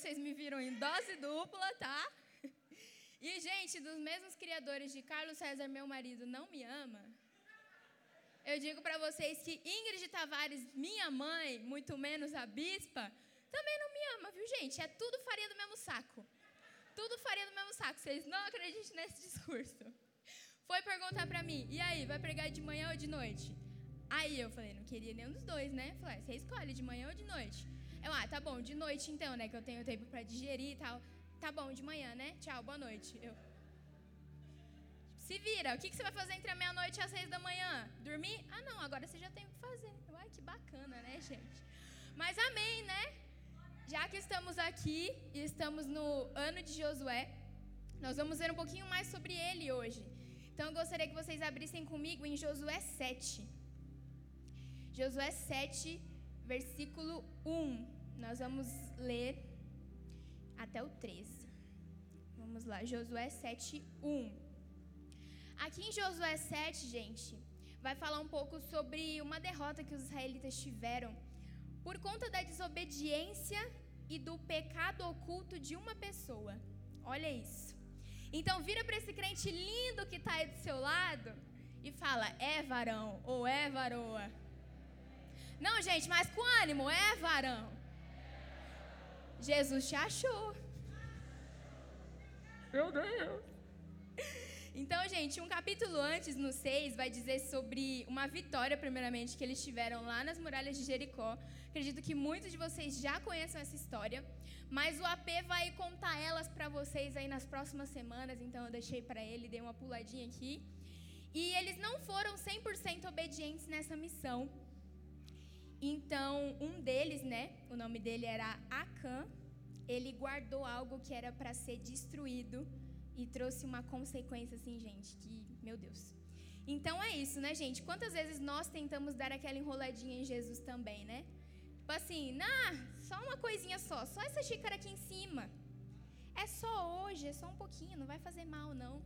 vocês me viram em dose dupla, tá? E, gente, dos mesmos criadores de Carlos César, meu marido, não me ama. Eu digo para vocês que Ingrid Tavares, minha mãe, muito menos a bispa, também não me ama, viu, gente? É tudo farinha do mesmo saco. Tudo farinha do mesmo saco. Vocês não acreditam nesse discurso. Foi perguntar para mim, e aí, vai pregar de manhã ou de noite? Aí eu falei, não queria nenhum dos dois, né? Falei, ah, você escolhe de manhã ou de noite. Eu, ah, tá bom, de noite então, né? Que eu tenho tempo para digerir e tal. Tá bom, de manhã, né? Tchau, boa noite. Eu, se vira, o que, que você vai fazer entre a meia-noite e as seis da manhã? Dormir? Ah, não, agora você já tem o que fazer. Ai, que bacana, né, gente? Mas amém, né? Já que estamos aqui e estamos no ano de Josué, nós vamos ver um pouquinho mais sobre ele hoje. Então eu gostaria que vocês abrissem comigo em Josué 7. Josué 7, versículo 1. Nós vamos ler até o 13. Vamos lá, Josué 7, 1. Aqui em Josué 7, gente, vai falar um pouco sobre uma derrota que os israelitas tiveram por conta da desobediência e do pecado oculto de uma pessoa. Olha isso. Então vira para esse crente lindo que está aí do seu lado e fala: é varão ou é varoa. Não, gente, mas com ânimo, é varão. Jesus te achou. Meu Deus. Então, gente, um capítulo antes, no 6, vai dizer sobre uma vitória, primeiramente, que eles tiveram lá nas muralhas de Jericó. Acredito que muitos de vocês já conheçam essa história, mas o AP vai contar elas para vocês aí nas próximas semanas, então eu deixei para ele, dei uma puladinha aqui. E eles não foram 100% obedientes nessa missão. Então, um deles, né, o nome dele era Acã, ele guardou algo que era para ser destruído e trouxe uma consequência assim, gente, que, meu Deus. Então é isso, né, gente? Quantas vezes nós tentamos dar aquela enroladinha em Jesus também, né? Tipo assim, nah, só uma coisinha só, só essa xícara aqui em cima. É só hoje, é só um pouquinho, não vai fazer mal, não.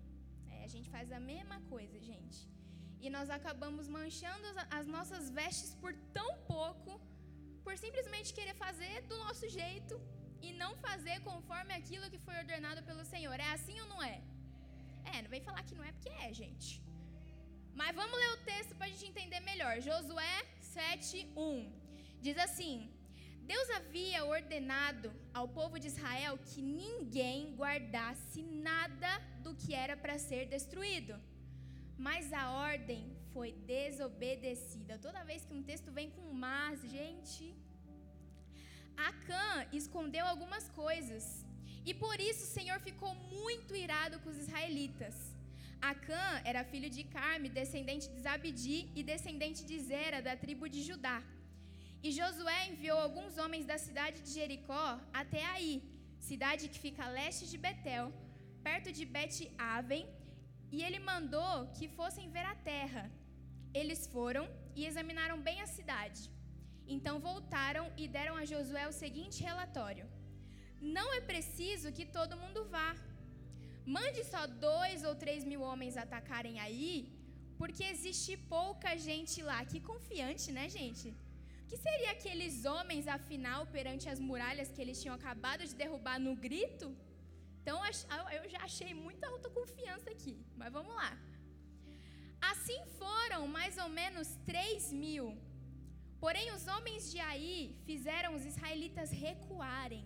É, a gente faz a mesma coisa, gente. E nós acabamos manchando as nossas vestes por tão pouco, por simplesmente querer fazer do nosso jeito e não fazer conforme aquilo que foi ordenado pelo Senhor. É assim ou não é? É, não vem falar que não é porque é, gente. Mas vamos ler o texto para a gente entender melhor. Josué 7:1 diz assim: Deus havia ordenado ao povo de Israel que ninguém guardasse nada do que era para ser destruído. Mas a ordem foi desobedecida. Toda vez que um texto vem com mas, gente, Acã escondeu algumas coisas. E por isso o Senhor ficou muito irado com os israelitas. Acã era filho de Carme, descendente de Zabdi e descendente de Zera, da tribo de Judá. E Josué enviou alguns homens da cidade de Jericó até aí, cidade que fica a leste de Betel, perto de Bet-Aven, e ele mandou que fossem ver a terra. Eles foram e examinaram bem a cidade. Então voltaram e deram a Josué o seguinte relatório: Não é preciso que todo mundo vá. Mande só dois ou três mil homens atacarem aí, porque existe pouca gente lá. Que confiante, né, gente? Que seria aqueles homens, afinal, perante as muralhas que eles tinham acabado de derrubar no grito? Então eu já achei muita autoconfiança aqui, mas vamos lá. Assim foram mais ou menos três mil Porém, os homens de Aí fizeram os israelitas recuarem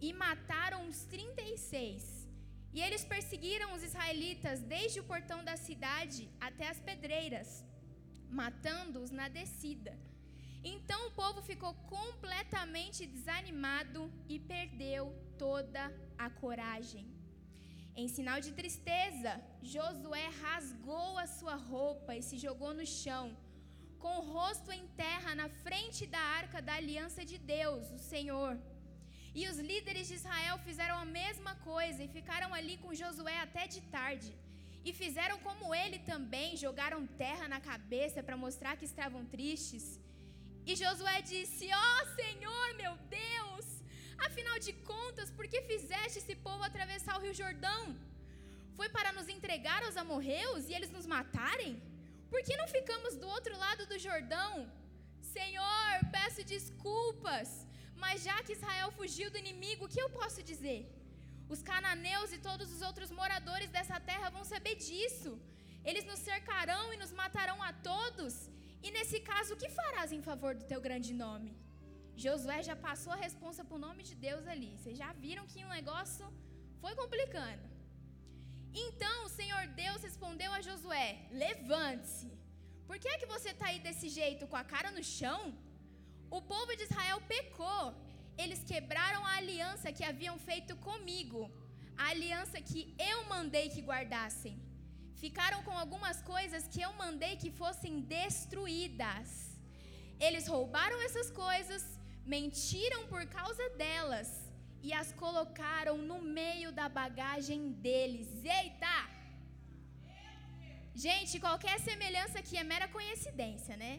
e mataram os 36. E eles perseguiram os israelitas desde o portão da cidade até as pedreiras, matando-os na descida. Então o povo ficou completamente desanimado e perdeu toda a coragem. Em sinal de tristeza, Josué rasgou a sua roupa e se jogou no chão com o rosto em terra na frente da arca da aliança de Deus, o Senhor. E os líderes de Israel fizeram a mesma coisa e ficaram ali com Josué até de tarde. E fizeram como ele também, jogaram terra na cabeça para mostrar que estavam tristes. E Josué disse: Ó oh, Senhor, meu Deus, afinal de contas, por que fizeste esse povo atravessar o rio Jordão? Foi para nos entregar aos amorreus e eles nos matarem? Por que não ficamos do outro lado do Jordão? Senhor, peço desculpas, mas já que Israel fugiu do inimigo, o que eu posso dizer? Os cananeus e todos os outros moradores dessa terra vão saber disso. Eles nos cercarão e nos matarão a todos. E nesse caso, o que farás em favor do teu grande nome? Josué já passou a responsa para o nome de Deus ali. Vocês já viram que o negócio foi complicando. Então o Senhor Deus respondeu a Josué: Levante-se. Por que é que você está aí desse jeito, com a cara no chão? O povo de Israel pecou. Eles quebraram a aliança que haviam feito comigo, a aliança que eu mandei que guardassem. Ficaram com algumas coisas que eu mandei que fossem destruídas. Eles roubaram essas coisas, mentiram por causa delas e as colocaram no meio da bagagem deles. Eita! Gente, qualquer semelhança aqui é mera coincidência, né?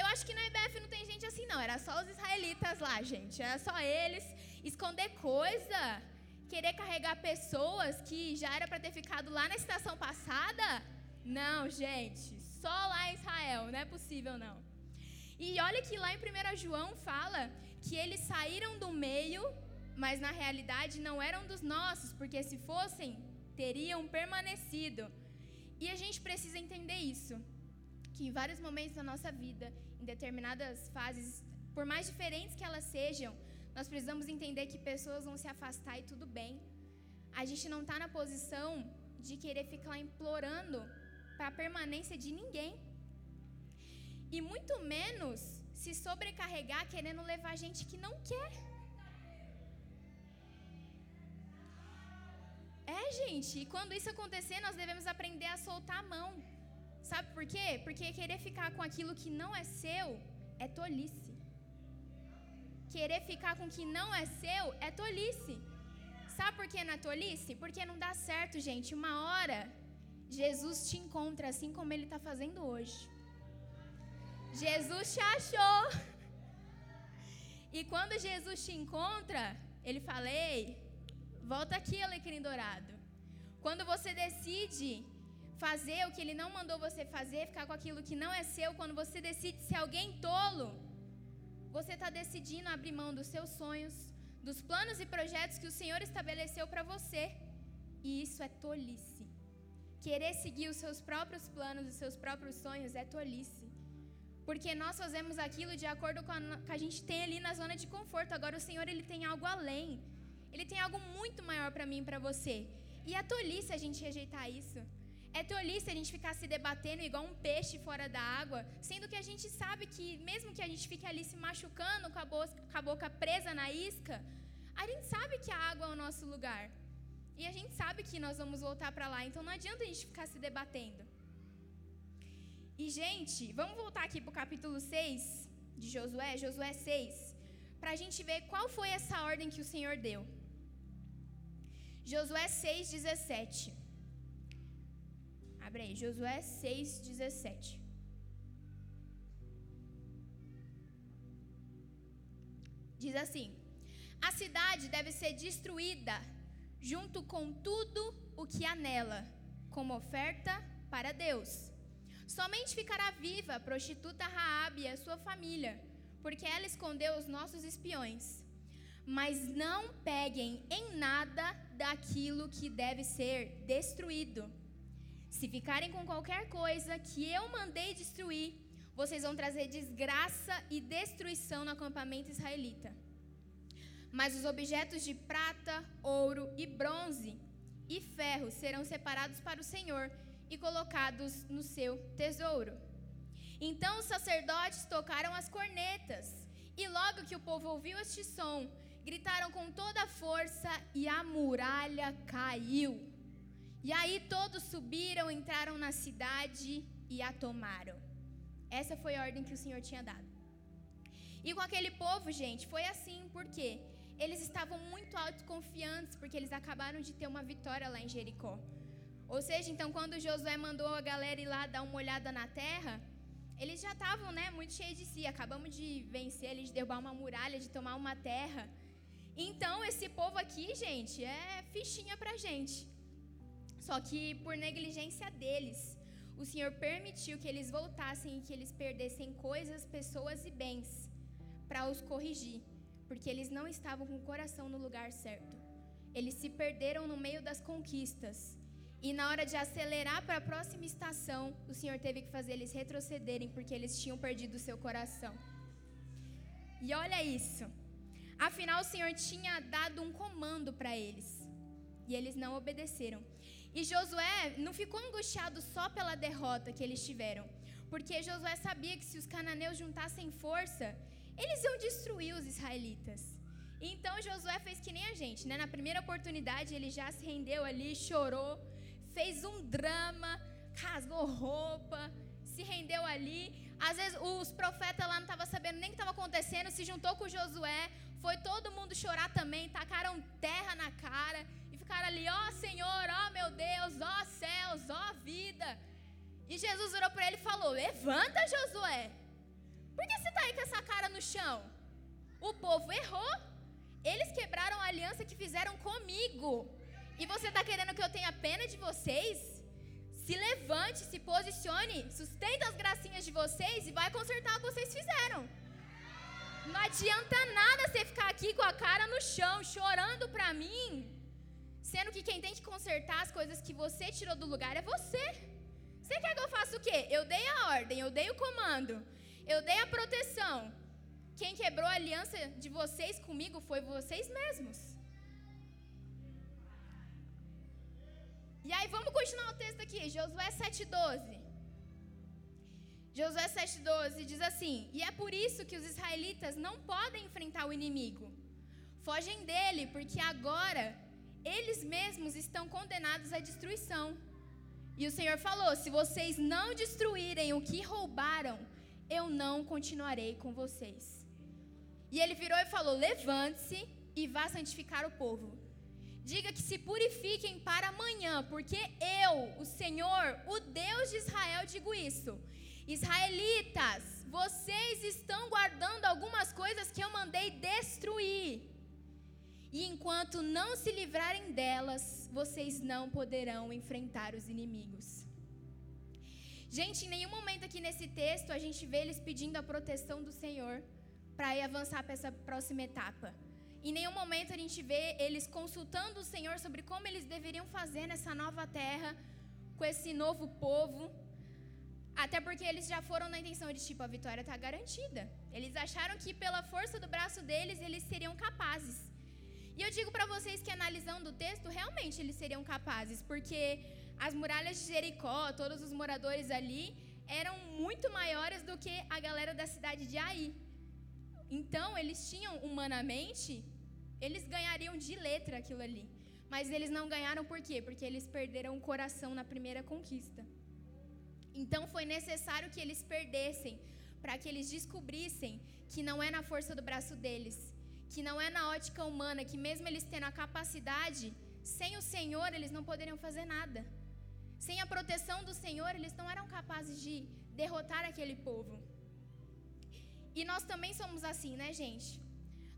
Eu acho que na IBF não tem gente assim, não. Era só os israelitas lá, gente. Era só eles. Esconder coisa, querer carregar pessoas que já era para ter ficado lá na estação passada. Não, gente. Só lá em Israel. Não é possível, não. E olha que lá em 1 João fala que eles saíram do meio, mas na realidade não eram dos nossos, porque se fossem, teriam permanecido. E a gente precisa entender isso, que em vários momentos da nossa vida, em determinadas fases, por mais diferentes que elas sejam, nós precisamos entender que pessoas vão se afastar e tudo bem. A gente não está na posição de querer ficar implorando para a permanência de ninguém. E muito menos se sobrecarregar querendo levar gente que não quer. É, gente, e quando isso acontecer, nós devemos aprender a soltar a mão. Sabe por quê? Porque querer ficar com aquilo que não é seu é tolice. Querer ficar com o que não é seu é tolice. Sabe por que não é tolice? Porque não dá certo, gente. Uma hora, Jesus te encontra assim como ele está fazendo hoje. Jesus te achou. E quando Jesus te encontra, ele fala: Ei, volta aqui, alecrim dourado. Quando você decide fazer o que ele não mandou você fazer, ficar com aquilo que não é seu, quando você decide ser alguém tolo, você está decidindo abrir mão dos seus sonhos, dos planos e projetos que o Senhor estabeleceu para você. E isso é tolice. Querer seguir os seus próprios planos, os seus próprios sonhos é tolice. Porque nós fazemos aquilo de acordo com a que a gente tem ali na zona de conforto. Agora o Senhor ele tem algo além. Ele tem algo muito maior para mim e para você. E é tolice a gente rejeitar isso. É tolice a gente ficar se debatendo igual um peixe fora da água, sendo que a gente sabe que, mesmo que a gente fique ali se machucando com a, com a boca presa na isca, a gente sabe que a água é o nosso lugar. E a gente sabe que nós vamos voltar para lá, então não adianta a gente ficar se debatendo. E, gente, vamos voltar aqui para o capítulo 6 de Josué, Josué 6, para a gente ver qual foi essa ordem que o Senhor deu. Josué 6, 17. Abre aí, Josué 6, 17. Diz assim: A cidade deve ser destruída, junto com tudo o que há nela, como oferta para Deus. Somente ficará viva a prostituta Raabe e a sua família, porque ela escondeu os nossos espiões. Mas não peguem em nada daquilo que deve ser destruído se ficarem com qualquer coisa que eu mandei destruir, vocês vão trazer desgraça e destruição no acampamento israelita. Mas os objetos de prata, ouro e bronze e ferro serão separados para o Senhor e colocados no seu tesouro. Então os sacerdotes tocaram as cornetas, e logo que o povo ouviu este som, gritaram com toda a força e a muralha caiu. E aí todos subiram, entraram na cidade e a tomaram. Essa foi a ordem que o Senhor tinha dado. E com aquele povo, gente, foi assim, porque eles estavam muito autoconfiantes, porque eles acabaram de ter uma vitória lá em Jericó. Ou seja, então quando Josué mandou a galera ir lá dar uma olhada na terra, eles já estavam, né, muito cheios de si. Acabamos de vencer, de derrubar uma muralha, de tomar uma terra. Então, esse povo aqui, gente, é fichinha pra gente. Só que por negligência deles, o Senhor permitiu que eles voltassem e que eles perdessem coisas, pessoas e bens para os corrigir, porque eles não estavam com o coração no lugar certo. Eles se perderam no meio das conquistas. E na hora de acelerar para a próxima estação, o Senhor teve que fazer eles retrocederem porque eles tinham perdido o seu coração. E olha isso. Afinal, o Senhor tinha dado um comando para eles. E eles não obedeceram. E Josué não ficou angustiado só pela derrota que eles tiveram. Porque Josué sabia que se os cananeus juntassem força, eles iam destruir os israelitas. Então Josué fez que nem a gente, né? Na primeira oportunidade ele já se rendeu ali, chorou, fez um drama, rasgou roupa, se rendeu ali. Às vezes os profetas lá não estavam sabendo nem o que estava acontecendo, se juntou com Josué, foi todo mundo chorar também, tacaram terra na cara e ficaram ali, ó oh, Senhor, ó oh, meu Deus, ó oh, céus, ó vida. E Jesus virou para ele e falou: Levanta, Josué. Por que você está aí com essa cara no chão? O povo errou. Eles quebraram a aliança que fizeram comigo. E você está querendo que eu tenha pena de vocês? Se levante, se posicione, sustenta as gracinhas de vocês e vai consertar o que vocês fizeram. Não adianta nada você ficar aqui com a cara no chão, chorando pra mim, sendo que quem tem que consertar as coisas que você tirou do lugar é você. Você quer que eu faça o quê? Eu dei a ordem, eu dei o comando, eu dei a proteção. Quem quebrou a aliança de vocês comigo foi vocês mesmos. E aí vamos continuar o texto aqui, Josué 7,12. Josué 7,12 diz assim: E é por isso que os israelitas não podem enfrentar o inimigo. Fogem dele, porque agora eles mesmos estão condenados à destruição. E o Senhor falou: Se vocês não destruírem o que roubaram, eu não continuarei com vocês. E ele virou e falou: Levante-se e vá santificar o povo. Diga que se purifiquem para amanhã, porque eu, o Senhor, o Deus de Israel, digo isso. Israelitas, vocês estão guardando algumas coisas que eu mandei destruir. E enquanto não se livrarem delas, vocês não poderão enfrentar os inimigos. Gente, em nenhum momento aqui nesse texto a gente vê eles pedindo a proteção do Senhor para ir avançar para essa próxima etapa. Em nenhum momento a gente vê eles consultando o Senhor sobre como eles deveriam fazer nessa nova terra, com esse novo povo. Até porque eles já foram na intenção de tipo, a vitória está garantida. Eles acharam que pela força do braço deles, eles seriam capazes. E eu digo para vocês que analisando o texto, realmente eles seriam capazes, porque as muralhas de Jericó, todos os moradores ali, eram muito maiores do que a galera da cidade de Ai. Então, eles tinham humanamente, eles ganhariam de letra aquilo ali. Mas eles não ganharam por quê? Porque eles perderam o coração na primeira conquista. Então foi necessário que eles perdessem para que eles descobrissem que não é na força do braço deles, que não é na ótica humana, que mesmo eles tendo a capacidade, sem o Senhor eles não poderiam fazer nada. Sem a proteção do Senhor, eles não eram capazes de derrotar aquele povo. E nós também somos assim, né, gente?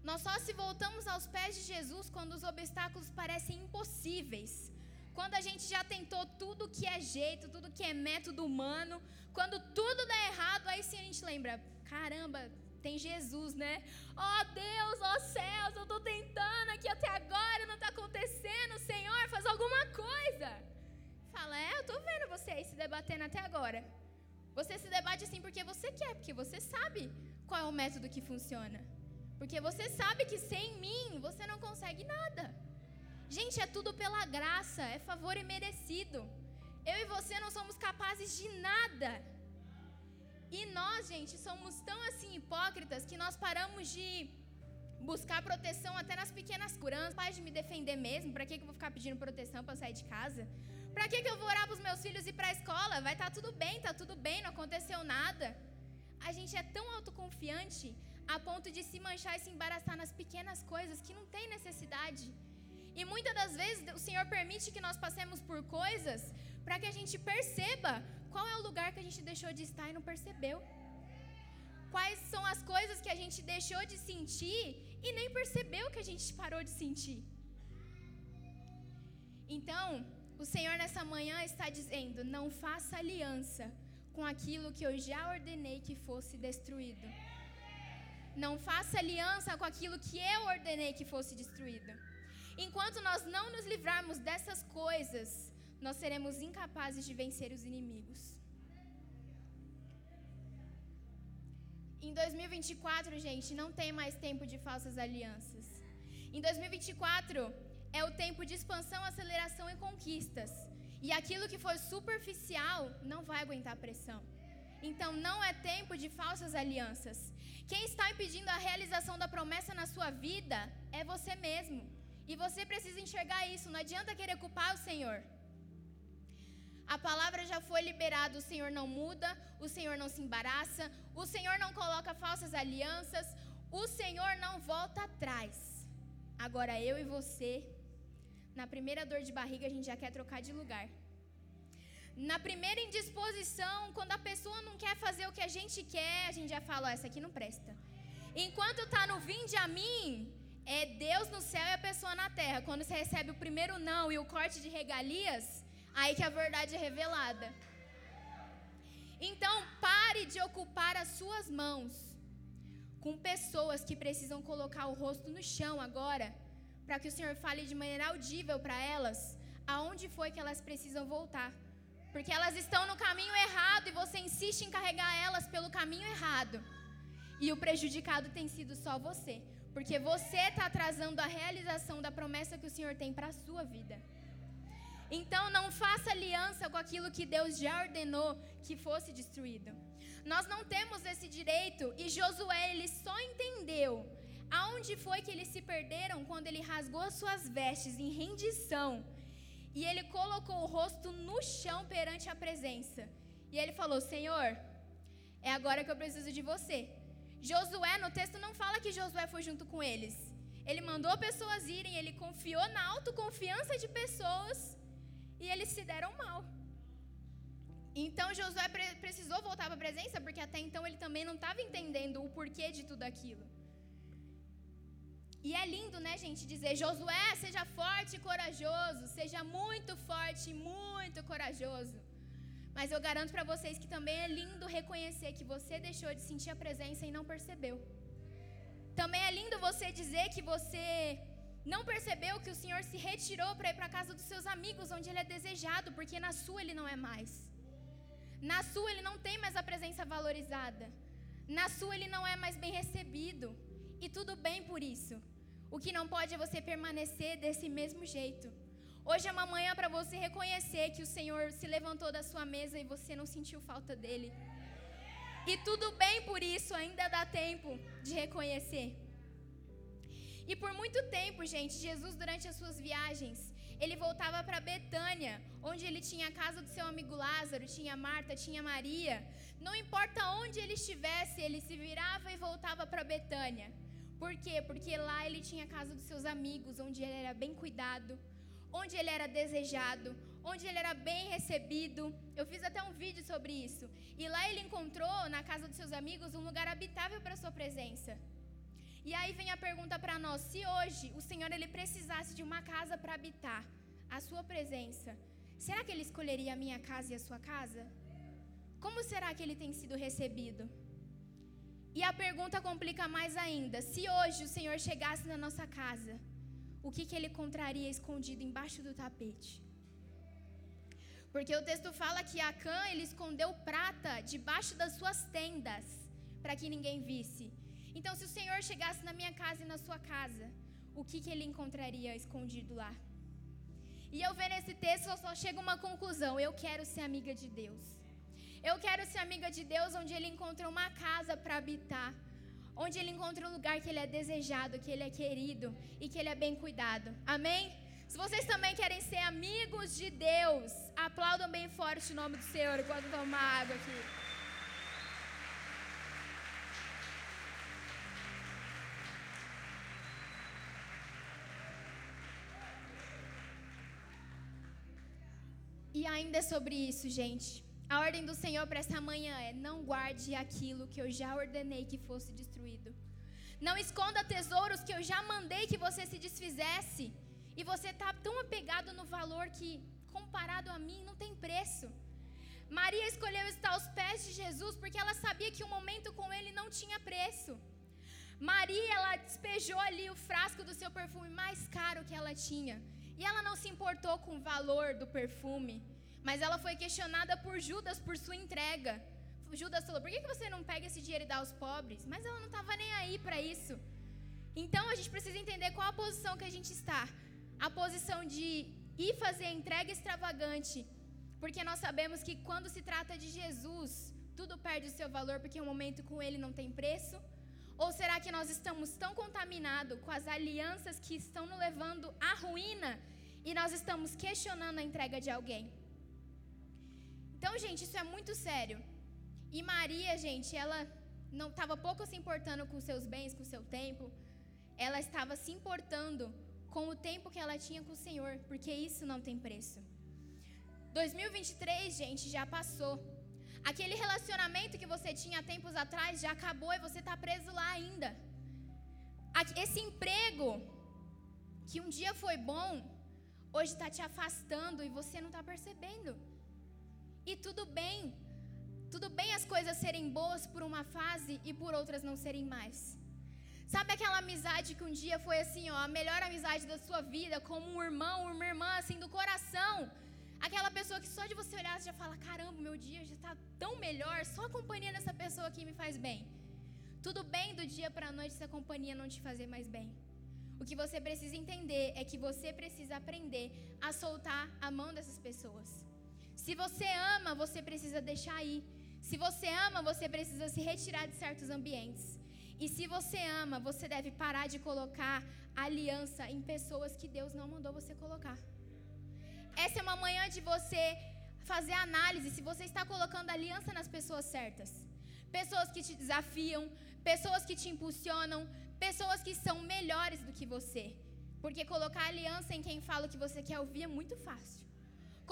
Nós só se voltamos aos pés de Jesus quando os obstáculos parecem impossíveis. Quando a gente já tentou tudo que é jeito, tudo que é método humano, quando tudo dá errado, aí sim a gente lembra: caramba, tem Jesus, né? Ó oh, Deus, ó oh, céus, eu estou tentando aqui até agora, não está acontecendo, Senhor, faz alguma coisa. Fala, é, eu estou vendo você aí se debatendo até agora. Você se debate assim porque você quer, porque você sabe qual é o método que funciona. Porque você sabe que sem mim você não consegue nada. Gente, é tudo pela graça, é favor imerecido. Eu e você não somos capazes de nada. E nós, gente, somos tão assim hipócritas que nós paramos de buscar proteção até nas pequenas curanças. Pai de me defender mesmo, para que, que eu vou ficar pedindo proteção para sair de casa? Para que, que eu vou orar para os meus filhos ir para a escola? Vai estar tá tudo bem, tá tudo bem, não aconteceu nada. A gente é tão autoconfiante a ponto de se manchar e se embaraçar nas pequenas coisas que não tem necessidade. E muitas das vezes o Senhor permite que nós passemos por coisas para que a gente perceba qual é o lugar que a gente deixou de estar e não percebeu. Quais são as coisas que a gente deixou de sentir e nem percebeu que a gente parou de sentir. Então, O Senhor nessa manhã está dizendo: não faça aliança com aquilo que eu já ordenei que fosse destruído. Não faça aliança com aquilo que eu ordenei que fosse destruído. Enquanto nós não nos livrarmos dessas coisas, nós seremos incapazes de vencer os inimigos. Em 2024, gente, não tem mais tempo de falsas alianças. Em 2024 é o tempo de expansão, aceleração e conquistas. E aquilo que for superficial não vai aguentar pressão. Então não é tempo de falsas alianças. Quem está impedindo a realização da promessa na sua vida é você mesmo. E você precisa enxergar isso. Não adianta querer culpar o Senhor. A palavra já foi liberada, o Senhor não muda, o Senhor não se embaraça, o Senhor não coloca falsas alianças, o Senhor não volta atrás. Agora eu e você, na primeira dor de barriga, a gente já quer trocar de lugar. Na primeira indisposição, quando a pessoa não quer fazer o que a gente quer, a gente já fala: oh, essa aqui não presta. Enquanto está no vinde a mim, é Deus no céu e a pessoa na terra. Quando você recebe o primeiro não e o corte de regalias, aí que a verdade é revelada. Então, pare de ocupar as suas mãos com pessoas que precisam colocar o rosto no chão agora, para que o Senhor fale de maneira audível para elas aonde foi que elas precisam voltar. Porque elas estão no caminho errado e você insiste em carregar elas pelo caminho errado. E o prejudicado tem sido só você. Porque você está atrasando a realização da promessa que o Senhor tem para a sua vida. Então não faça aliança com aquilo que Deus já ordenou que fosse destruído. Nós não temos esse direito e Josué ele só entendeu aonde foi que eles se perderam quando ele rasgou as suas vestes em rendição e ele colocou o rosto no chão perante a presença. E ele falou: Senhor, é agora que eu preciso de você. Josué, no texto não fala que Josué foi junto com eles. Ele mandou pessoas irem, ele confiou na autoconfiança de pessoas e eles se deram mal. Então Josué pre precisou voltar para a presença, porque até então ele também não estava entendendo o porquê de tudo aquilo. E é lindo, né, gente, dizer: Josué, seja forte e corajoso, seja muito forte e muito corajoso. Mas eu garanto para vocês que também é lindo reconhecer que você deixou de sentir a presença e não percebeu. Também é lindo você dizer que você não percebeu que o Senhor se retirou para ir para a casa dos seus amigos, onde ele é desejado, porque na sua ele não é mais. Na sua ele não tem mais a presença valorizada. Na sua ele não é mais bem recebido. E tudo bem por isso. O que não pode é você permanecer desse mesmo jeito. Hoje é uma manhã para você reconhecer que o Senhor se levantou da sua mesa e você não sentiu falta dele. E tudo bem por isso, ainda dá tempo de reconhecer. E por muito tempo, gente, Jesus, durante as suas viagens, ele voltava para Betânia, onde ele tinha a casa do seu amigo Lázaro, tinha Marta, tinha Maria. Não importa onde ele estivesse, ele se virava e voltava para Betânia. Por quê? Porque lá ele tinha a casa dos seus amigos, onde ele era bem cuidado, onde ele era desejado, onde ele era bem recebido. Eu fiz até um vídeo sobre isso. E lá ele encontrou, na casa dos seus amigos, um lugar habitável para sua presença. E aí vem a pergunta para nós: se hoje o Senhor ele precisasse de uma casa para habitar, a sua presença, será que ele escolheria a minha casa e a sua casa? Como será que ele tem sido recebido? E a pergunta complica mais ainda: se hoje o Senhor chegasse na nossa casa, o que, que ele encontraria escondido embaixo do tapete? Porque o texto fala que Acã ele escondeu prata debaixo das suas tendas para que ninguém visse. Então, se o Senhor chegasse na minha casa e na sua casa, o que, que ele encontraria escondido lá? E eu vendo esse texto, eu só chego a uma conclusão: eu quero ser amiga de Deus. Eu quero ser amiga de Deus onde ele encontra uma casa para habitar, onde ele encontra um lugar que ele é desejado, que ele é querido e que ele é bem cuidado. Amém? Se vocês também querem ser amigos de Deus, aplaudam bem forte o nome do Senhor enquanto tomar água aqui. E ainda é sobre isso, gente. A ordem do Senhor para essa manhã é: não guarde aquilo que eu já ordenei que fosse destruído. Não esconda tesouros que eu já mandei que você se desfizesse. E você está tão apegado no valor que comparado a mim, não tem preço. Maria escolheu estar aos pés de Jesus porque ela sabia que o momento com ele não tinha preço. Maria, ela despejou ali o frasco do seu perfume mais caro que ela tinha. E ela não se importou com o valor do perfume. Mas ela foi questionada por Judas por sua entrega. Judas falou: por que você não pega esse dinheiro e dá aos pobres? Mas ela não estava nem aí para isso. Então a gente precisa entender qual a posição que a gente está. A posição de ir fazer a entrega extravagante. Porque nós sabemos que quando se trata de Jesus, tudo perde o seu valor porque o momento com ele não tem preço. Ou será que nós estamos tão contaminados com as alianças que estão nos levando à ruína e nós estamos questionando a entrega de alguém? Então, gente, isso é muito sério. E Maria, gente, ela não estava pouco se importando com seus bens, com seu tempo. Ela estava se importando com o tempo que ela tinha com o Senhor, porque isso não tem preço. 2023, gente, já passou. Aquele relacionamento que você tinha tempos atrás já acabou e você está preso lá ainda. Esse emprego que um dia foi bom, hoje está te afastando e você não está percebendo. E tudo bem, tudo bem as coisas serem boas por uma fase e por outras não serem mais. Sabe aquela amizade que um dia foi assim, ó, a melhor amizade da sua vida, como um irmão, uma irmã, assim, do coração. Aquela pessoa que só de você olhar você já fala: caramba, meu dia já está tão melhor, só a companhia dessa pessoa aqui me faz bem. Tudo bem do dia para a noite se a companhia não te fazer mais bem. O que você precisa entender é que você precisa aprender a soltar a mão dessas pessoas. Se você ama, você precisa deixar ir. Se você ama, você precisa se retirar de certos ambientes. E se você ama, você deve parar de colocar aliança em pessoas que Deus não mandou você colocar. Essa é uma manhã de você fazer análise se você está colocando aliança nas pessoas certas. Pessoas que te desafiam, pessoas que te impulsionam, pessoas que são melhores do que você. Porque colocar aliança em quem fala o que você quer ouvir é muito fácil.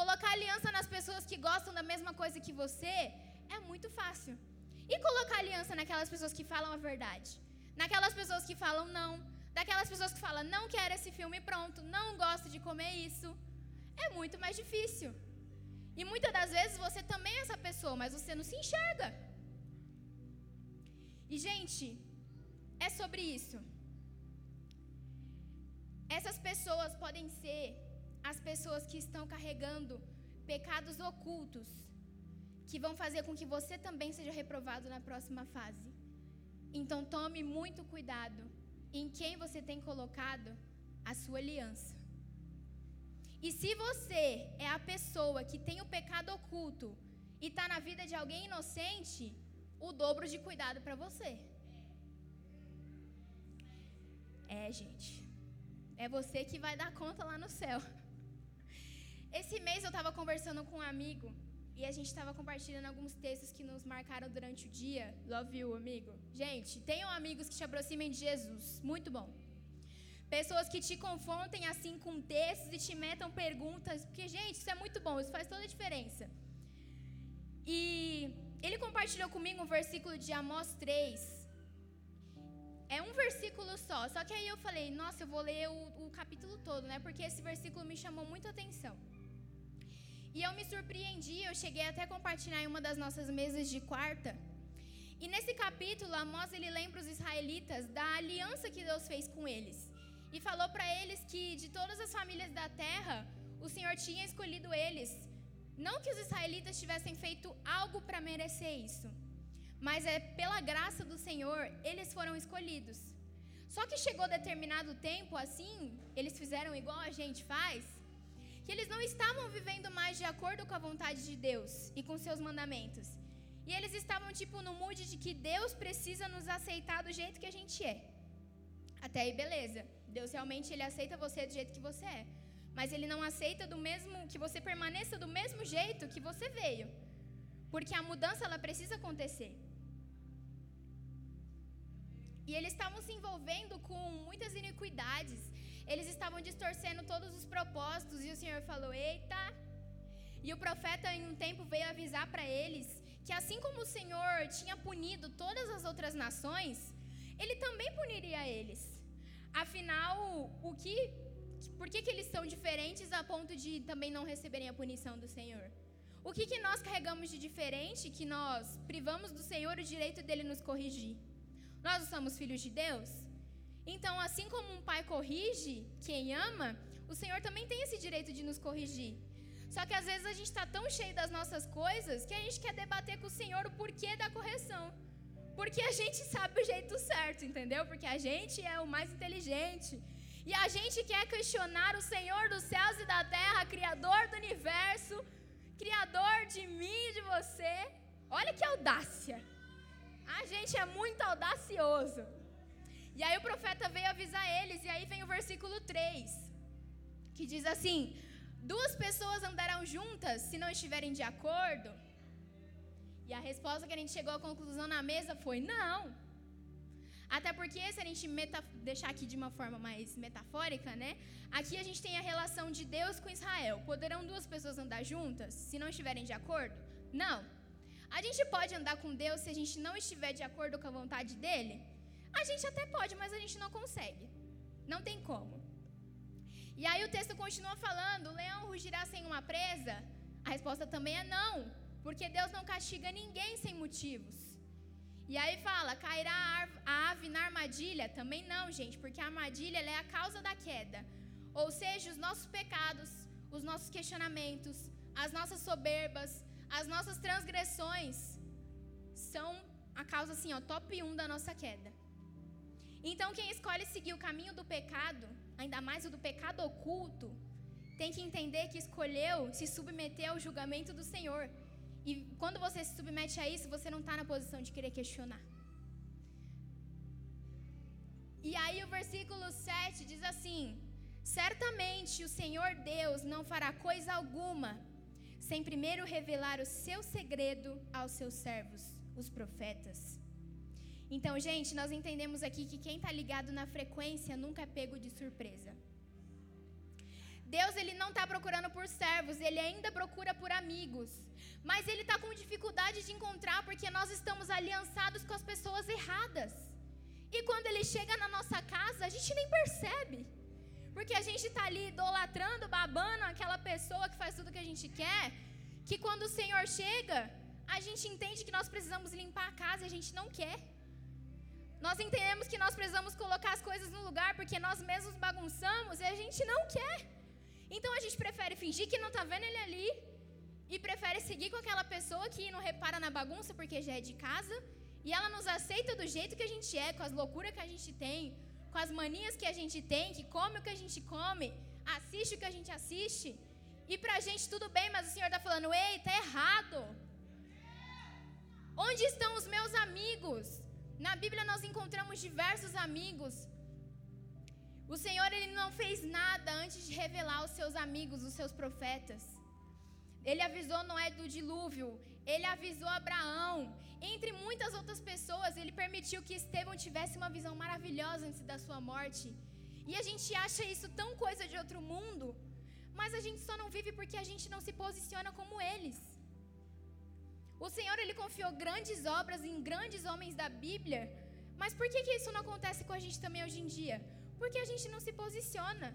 Colocar aliança nas pessoas que gostam da mesma coisa que você é muito fácil. E colocar aliança naquelas pessoas que falam a verdade. Naquelas pessoas que falam não. Daquelas pessoas que falam, não quero esse filme pronto, não gosto de comer isso é muito mais difícil. E muitas das vezes você também é essa pessoa, mas você não se enxerga. E, gente, é sobre isso. Essas pessoas podem ser as pessoas que estão carregando pecados ocultos, que vão fazer com que você também seja reprovado na próxima fase. Então, tome muito cuidado em quem você tem colocado a sua aliança. E se você é a pessoa que tem o pecado oculto e está na vida de alguém inocente, o dobro de cuidado para você. É, gente. É você que vai dar conta lá no céu. Esse mês eu estava conversando com um amigo e a gente estava compartilhando alguns textos que nos marcaram durante o dia. Love you, amigo. Gente, tenham amigos que te aproximem de Jesus. Muito bom. Pessoas que te confrontem assim com textos e te metam perguntas. Porque, gente, isso é muito bom, isso faz toda a diferença. E ele compartilhou comigo um versículo de Amós 3. É um versículo só. Só que aí eu falei, nossa, eu vou ler o, o capítulo todo, né? Porque esse versículo me chamou muita atenção. E eu me surpreendi, eu cheguei até a compartilhar em uma das nossas mesas de quarta. E nesse capítulo, Amós ele lembra os israelitas da aliança que Deus fez com eles e falou para eles que de todas as famílias da terra, o Senhor tinha escolhido eles. Não que os israelitas tivessem feito algo para merecer isso, mas é pela graça do Senhor eles foram escolhidos. Só que chegou determinado tempo, assim, eles fizeram igual a gente faz, que eles não estavam vivendo mais de acordo com a vontade de Deus e com seus mandamentos. E eles estavam tipo no mood de que Deus precisa nos aceitar do jeito que a gente é. Até aí, beleza. Deus realmente ele aceita você do jeito que você é. Mas ele não aceita do mesmo que você permaneça do mesmo jeito que você veio. Porque a mudança ela precisa acontecer. E eles estavam se envolvendo com muitas iniquidades. Eles estavam distorcendo todos os propósitos e o Senhor falou: "Eita!" E o profeta em um tempo veio avisar para eles que assim como o Senhor tinha punido todas as outras nações, ele também puniria eles. Afinal, o que por que, que eles são diferentes a ponto de também não receberem a punição do Senhor? O que, que nós carregamos de diferente que nós privamos do Senhor o direito dele nos corrigir? Nós não somos filhos de Deus? Então, assim como um pai corrige quem ama, o Senhor também tem esse direito de nos corrigir. Só que às vezes a gente está tão cheio das nossas coisas que a gente quer debater com o Senhor o porquê da correção. Porque a gente sabe o jeito certo, entendeu? Porque a gente é o mais inteligente. E a gente quer questionar o Senhor dos céus e da terra, Criador do universo, Criador de mim e de você. Olha que audácia! A gente é muito audacioso. E aí o profeta veio avisar eles, e aí vem o versículo 3, que diz assim: Duas pessoas andarão juntas se não estiverem de acordo? E a resposta que a gente chegou à conclusão na mesa foi: não. Até porque, se a gente meta, deixar aqui de uma forma mais metafórica, né? Aqui a gente tem a relação de Deus com Israel. Poderão duas pessoas andar juntas se não estiverem de acordo? Não. A gente pode andar com Deus se a gente não estiver de acordo com a vontade dele? A gente até pode, mas a gente não consegue. Não tem como. E aí o texto continua falando: o leão rugirá sem uma presa? A resposta também é não, porque Deus não castiga ninguém sem motivos. E aí fala: cairá a ave na armadilha? Também não, gente, porque a armadilha é a causa da queda. Ou seja, os nossos pecados, os nossos questionamentos, as nossas soberbas, as nossas transgressões são a causa assim, ó, top 1 da nossa queda. Então, quem escolhe seguir o caminho do pecado, ainda mais o do pecado oculto, tem que entender que escolheu se submeter ao julgamento do Senhor. E quando você se submete a isso, você não está na posição de querer questionar. E aí o versículo 7 diz assim: Certamente o Senhor Deus não fará coisa alguma sem primeiro revelar o seu segredo aos seus servos, os profetas. Então, gente, nós entendemos aqui que quem está ligado na frequência nunca é pego de surpresa. Deus ele não está procurando por servos, ele ainda procura por amigos. Mas ele está com dificuldade de encontrar porque nós estamos aliançados com as pessoas erradas. E quando ele chega na nossa casa, a gente nem percebe. Porque a gente está ali idolatrando, babando aquela pessoa que faz tudo que a gente quer. Que quando o Senhor chega, a gente entende que nós precisamos limpar a casa e a gente não quer. Nós entendemos que nós precisamos colocar as coisas no lugar porque nós mesmos bagunçamos e a gente não quer. Então a gente prefere fingir que não está vendo ele ali e prefere seguir com aquela pessoa que não repara na bagunça porque já é de casa e ela nos aceita do jeito que a gente é, com as loucuras que a gente tem, com as manias que a gente tem, que come o que a gente come, assiste o que a gente assiste. E pra gente tudo bem, mas o Senhor está falando: ei, tá errado. Onde estão os meus amigos? Na Bíblia nós encontramos diversos amigos. O Senhor ele não fez nada antes de revelar os seus amigos, os seus profetas. Ele avisou Noé do dilúvio, ele avisou Abraão, entre muitas outras pessoas, ele permitiu que Estevão tivesse uma visão maravilhosa antes da sua morte. E a gente acha isso tão coisa de outro mundo, mas a gente só não vive porque a gente não se posiciona como eles. O Senhor ele confiou grandes obras em grandes homens da Bíblia, mas por que, que isso não acontece com a gente também hoje em dia? Porque a gente não se posiciona.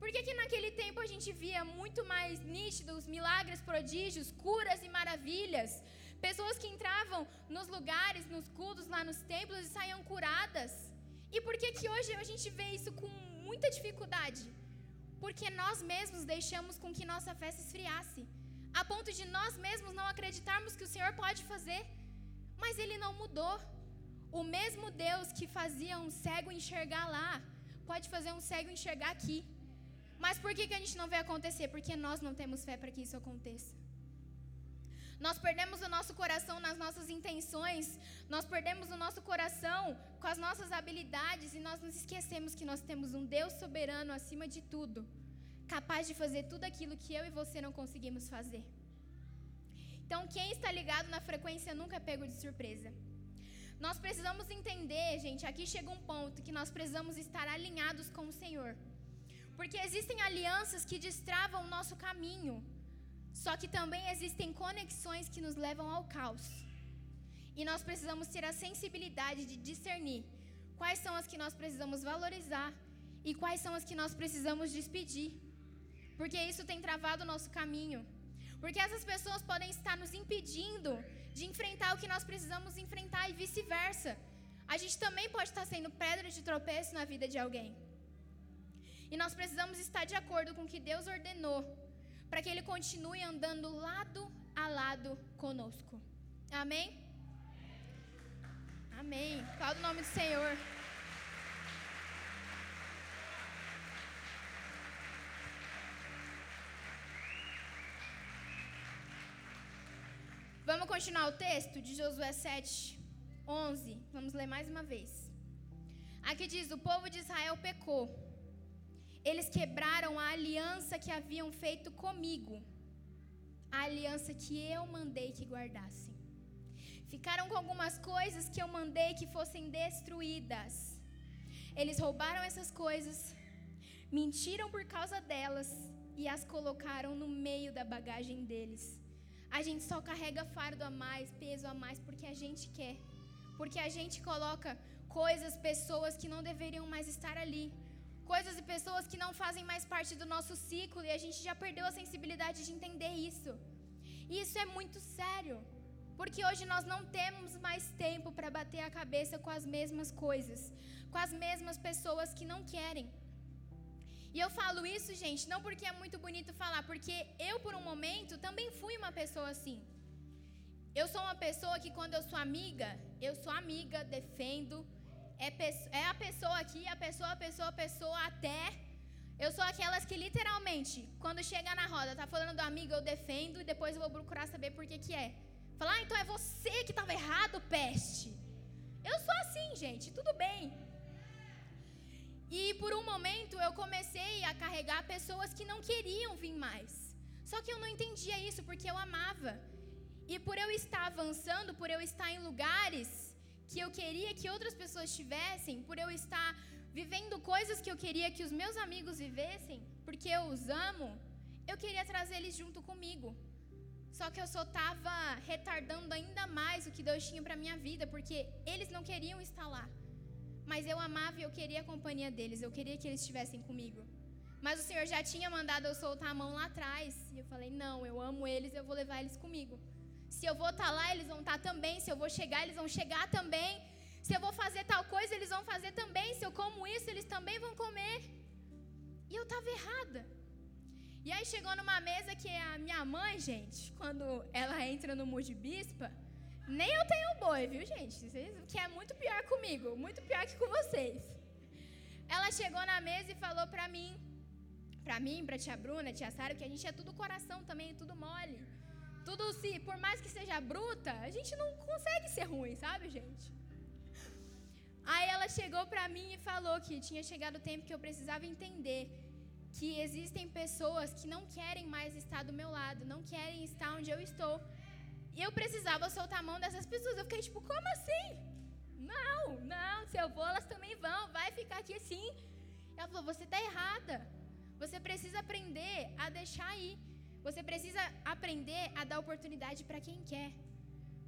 Por que, que naquele tempo a gente via muito mais nítidos milagres, prodígios, curas e maravilhas? Pessoas que entravam nos lugares, nos cultos, lá nos templos e saíam curadas. E por que, que hoje a gente vê isso com muita dificuldade? Porque nós mesmos deixamos com que nossa fé se esfriasse, a ponto de nós mesmos não acreditarmos que o Senhor pode fazer. Mas Ele não mudou. O mesmo Deus que fazia um cego enxergar lá, pode fazer um cego enxergar aqui. Mas por que, que a gente não vê acontecer? Porque nós não temos fé para que isso aconteça. Nós perdemos o nosso coração nas nossas intenções, nós perdemos o nosso coração com as nossas habilidades e nós nos esquecemos que nós temos um Deus soberano acima de tudo, capaz de fazer tudo aquilo que eu e você não conseguimos fazer. Então, quem está ligado na frequência nunca é pego de surpresa. Nós precisamos entender, gente, aqui chega um ponto que nós precisamos estar alinhados com o Senhor. Porque existem alianças que destravam o nosso caminho. Só que também existem conexões que nos levam ao caos. E nós precisamos ter a sensibilidade de discernir quais são as que nós precisamos valorizar e quais são as que nós precisamos despedir. Porque isso tem travado o nosso caminho. Porque essas pessoas podem estar nos impedindo de enfrentar o que nós precisamos enfrentar e vice-versa. A gente também pode estar sendo pedra de tropeço na vida de alguém. E nós precisamos estar de acordo com o que Deus ordenou, para que Ele continue andando lado a lado conosco. Amém? Amém. Fala o nome do Senhor. Vamos continuar o texto de Josué 7, 11. Vamos ler mais uma vez. Aqui diz: O povo de Israel pecou. Eles quebraram a aliança que haviam feito comigo, a aliança que eu mandei que guardassem. Ficaram com algumas coisas que eu mandei que fossem destruídas. Eles roubaram essas coisas, mentiram por causa delas e as colocaram no meio da bagagem deles. A gente só carrega fardo a mais, peso a mais, porque a gente quer. Porque a gente coloca coisas, pessoas que não deveriam mais estar ali. Coisas e pessoas que não fazem mais parte do nosso ciclo e a gente já perdeu a sensibilidade de entender isso. E isso é muito sério. Porque hoje nós não temos mais tempo para bater a cabeça com as mesmas coisas, com as mesmas pessoas que não querem. E eu falo isso, gente, não porque é muito bonito falar, porque eu, por um momento, também fui uma pessoa assim. Eu sou uma pessoa que, quando eu sou amiga, eu sou amiga, defendo. É, é a pessoa aqui, a pessoa, a pessoa, a pessoa, até. Eu sou aquelas que, literalmente, quando chega na roda, tá falando do amigo, eu defendo e depois eu vou procurar saber por que que é. Falar, ah, então é você que estava errado, peste. Eu sou assim, gente, tudo bem. E por um momento eu comecei a carregar pessoas que não queriam vir mais. Só que eu não entendia isso porque eu amava. E por eu estar avançando, por eu estar em lugares que eu queria que outras pessoas estivessem, por eu estar vivendo coisas que eu queria que os meus amigos vivessem, porque eu os amo, eu queria trazer eles junto comigo. Só que eu só estava retardando ainda mais o que Deus tinha para minha vida, porque eles não queriam estar lá. Mas eu amava e eu queria a companhia deles, eu queria que eles estivessem comigo. Mas o Senhor já tinha mandado eu soltar a mão lá atrás. E eu falei: não, eu amo eles, eu vou levar eles comigo. Se eu vou estar lá, eles vão estar também. Se eu vou chegar, eles vão chegar também. Se eu vou fazer tal coisa, eles vão fazer também. Se eu como isso, eles também vão comer. E eu estava errada. E aí chegou numa mesa que a minha mãe, gente, quando ela entra no Mood Bispa, nem eu tenho boi, viu, gente? Que é muito pior comigo, muito pior que com vocês. Ela chegou na mesa e falou pra mim, pra mim, pra tia Bruna, tia Sara, que a gente é tudo coração também, tudo mole. Tudo se, por mais que seja bruta, a gente não consegue ser ruim, sabe, gente? Aí ela chegou pra mim e falou que tinha chegado o tempo que eu precisava entender que existem pessoas que não querem mais estar do meu lado, não querem estar onde eu estou. E eu precisava soltar a mão dessas pessoas. Eu fiquei tipo, como assim? Não, não, se eu vou, elas também vão, vai ficar aqui assim. Ela falou: você está errada. Você precisa aprender a deixar ir. Você precisa aprender a dar oportunidade para quem quer.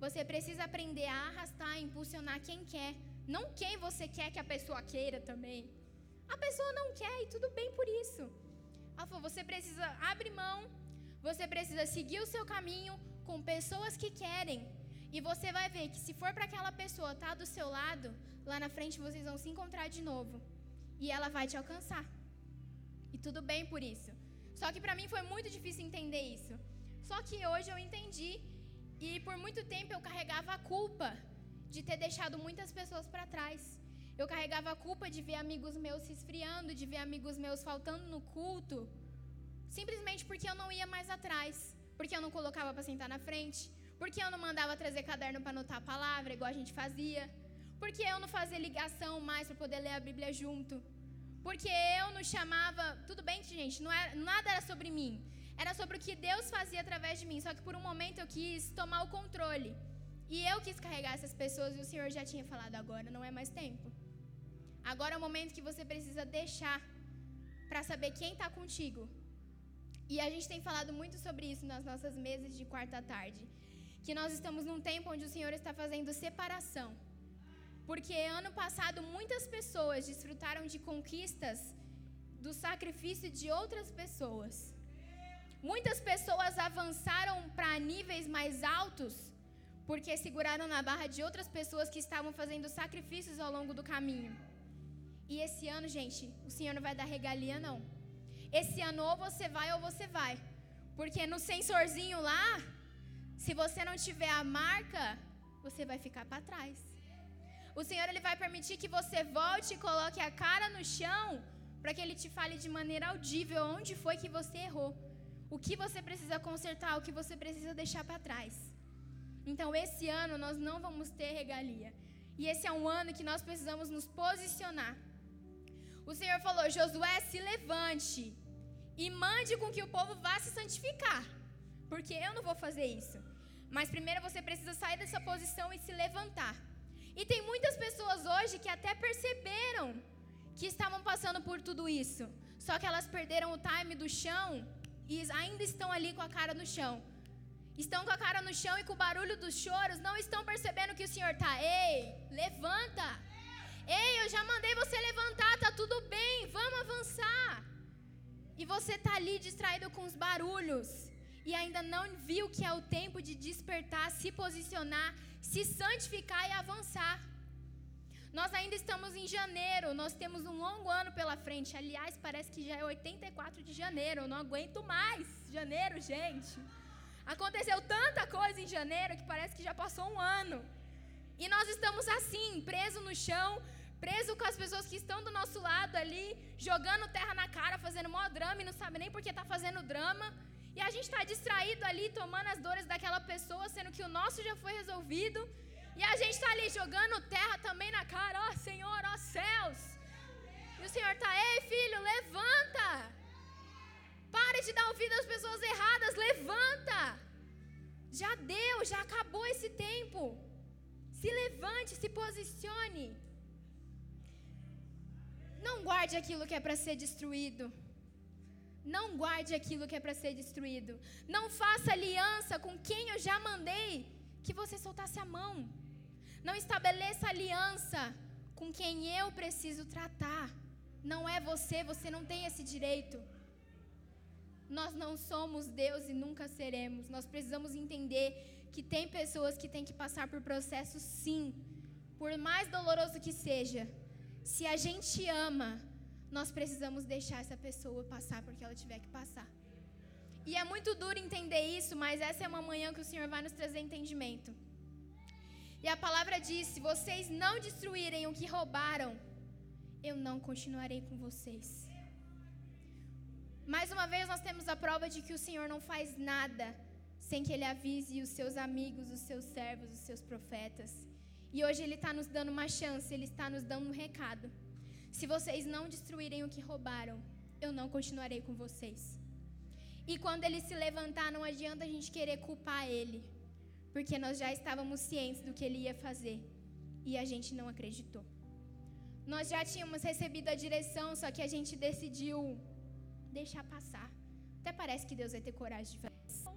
Você precisa aprender a arrastar, a impulsionar quem quer. Não quem você quer que a pessoa queira também. A pessoa não quer e tudo bem por isso. Ela falou: você precisa abrir mão, você precisa seguir o seu caminho com pessoas que querem. E você vai ver que se for para aquela pessoa estar tá do seu lado, lá na frente vocês vão se encontrar de novo. E ela vai te alcançar. E tudo bem por isso. Só que para mim foi muito difícil entender isso. Só que hoje eu entendi e por muito tempo eu carregava a culpa de ter deixado muitas pessoas para trás. Eu carregava a culpa de ver amigos meus se esfriando, de ver amigos meus faltando no culto, simplesmente porque eu não ia mais atrás, porque eu não colocava para sentar na frente, porque eu não mandava trazer caderno para anotar a palavra, igual a gente fazia, porque eu não fazia ligação mais para poder ler a Bíblia junto, porque eu não chamava. Tudo bem, gente, não era, nada era sobre mim, era sobre o que Deus fazia através de mim, só que por um momento eu quis tomar o controle. E eu quis carregar essas pessoas e o Senhor já tinha falado: agora não é mais tempo. Agora é o momento que você precisa deixar para saber quem está contigo. E a gente tem falado muito sobre isso nas nossas mesas de quarta tarde. Que nós estamos num tempo onde o Senhor está fazendo separação. Porque ano passado muitas pessoas desfrutaram de conquistas do sacrifício de outras pessoas. Muitas pessoas avançaram para níveis mais altos porque seguraram na barra de outras pessoas que estavam fazendo sacrifícios ao longo do caminho. E esse ano, gente, o Senhor não vai dar regalia, não. Esse ano ou você vai ou você vai. Porque no sensorzinho lá, se você não tiver a marca, você vai ficar para trás. O Senhor ele vai permitir que você volte e coloque a cara no chão para que ele te fale de maneira audível onde foi que você errou. O que você precisa consertar, o que você precisa deixar para trás. Então, esse ano nós não vamos ter regalia. E esse é um ano que nós precisamos nos posicionar. O Senhor falou: Josué, se levante e mande com que o povo vá se santificar, porque eu não vou fazer isso. Mas primeiro você precisa sair dessa posição e se levantar. E tem muitas pessoas hoje que até perceberam que estavam passando por tudo isso, só que elas perderam o time do chão e ainda estão ali com a cara no chão. Estão com a cara no chão e com o barulho dos choros, não estão percebendo que o Senhor está. Ei, levanta! Ei, eu já mandei você levantar, tá tudo bem, vamos avançar. E você está ali distraído com os barulhos e ainda não viu que é o tempo de despertar, se posicionar, se santificar e avançar. Nós ainda estamos em janeiro, nós temos um longo ano pela frente. Aliás, parece que já é 84 de janeiro, eu não aguento mais janeiro, gente. Aconteceu tanta coisa em janeiro que parece que já passou um ano. E nós estamos assim, presos no chão, preso com as pessoas que estão do nosso lado ali, jogando terra na cara, fazendo mó drama e não sabe nem por que está fazendo drama. E a gente está distraído ali, tomando as dores daquela pessoa, sendo que o nosso já foi resolvido. E a gente está ali jogando terra também na cara, ó oh, Senhor, ó oh, céus. E o Senhor está, ei filho, levanta. Pare de dar ouvido às pessoas erradas, levanta. Já deu, já acabou esse tempo. Se levante, se posicione. Não guarde aquilo que é para ser destruído. Não guarde aquilo que é para ser destruído. Não faça aliança com quem eu já mandei que você soltasse a mão. Não estabeleça aliança com quem eu preciso tratar. Não é você, você não tem esse direito. Nós não somos Deus e nunca seremos. Nós precisamos entender que tem pessoas que têm que passar por processos, sim, por mais doloroso que seja. Se a gente ama, nós precisamos deixar essa pessoa passar porque ela tiver que passar. E é muito duro entender isso, mas essa é uma manhã que o Senhor vai nos trazer entendimento. E a palavra diz: se vocês não destruírem o que roubaram, eu não continuarei com vocês. Mais uma vez, nós temos a prova de que o Senhor não faz nada sem que Ele avise os seus amigos, os seus servos, os seus profetas. E hoje Ele está nos dando uma chance, Ele está nos dando um recado. Se vocês não destruírem o que roubaram, eu não continuarei com vocês. E quando ele se levantar, não adianta a gente querer culpar ele, porque nós já estávamos cientes do que ele ia fazer e a gente não acreditou. Nós já tínhamos recebido a direção, só que a gente decidiu deixar passar. Até parece que Deus vai ter coragem de fazer isso.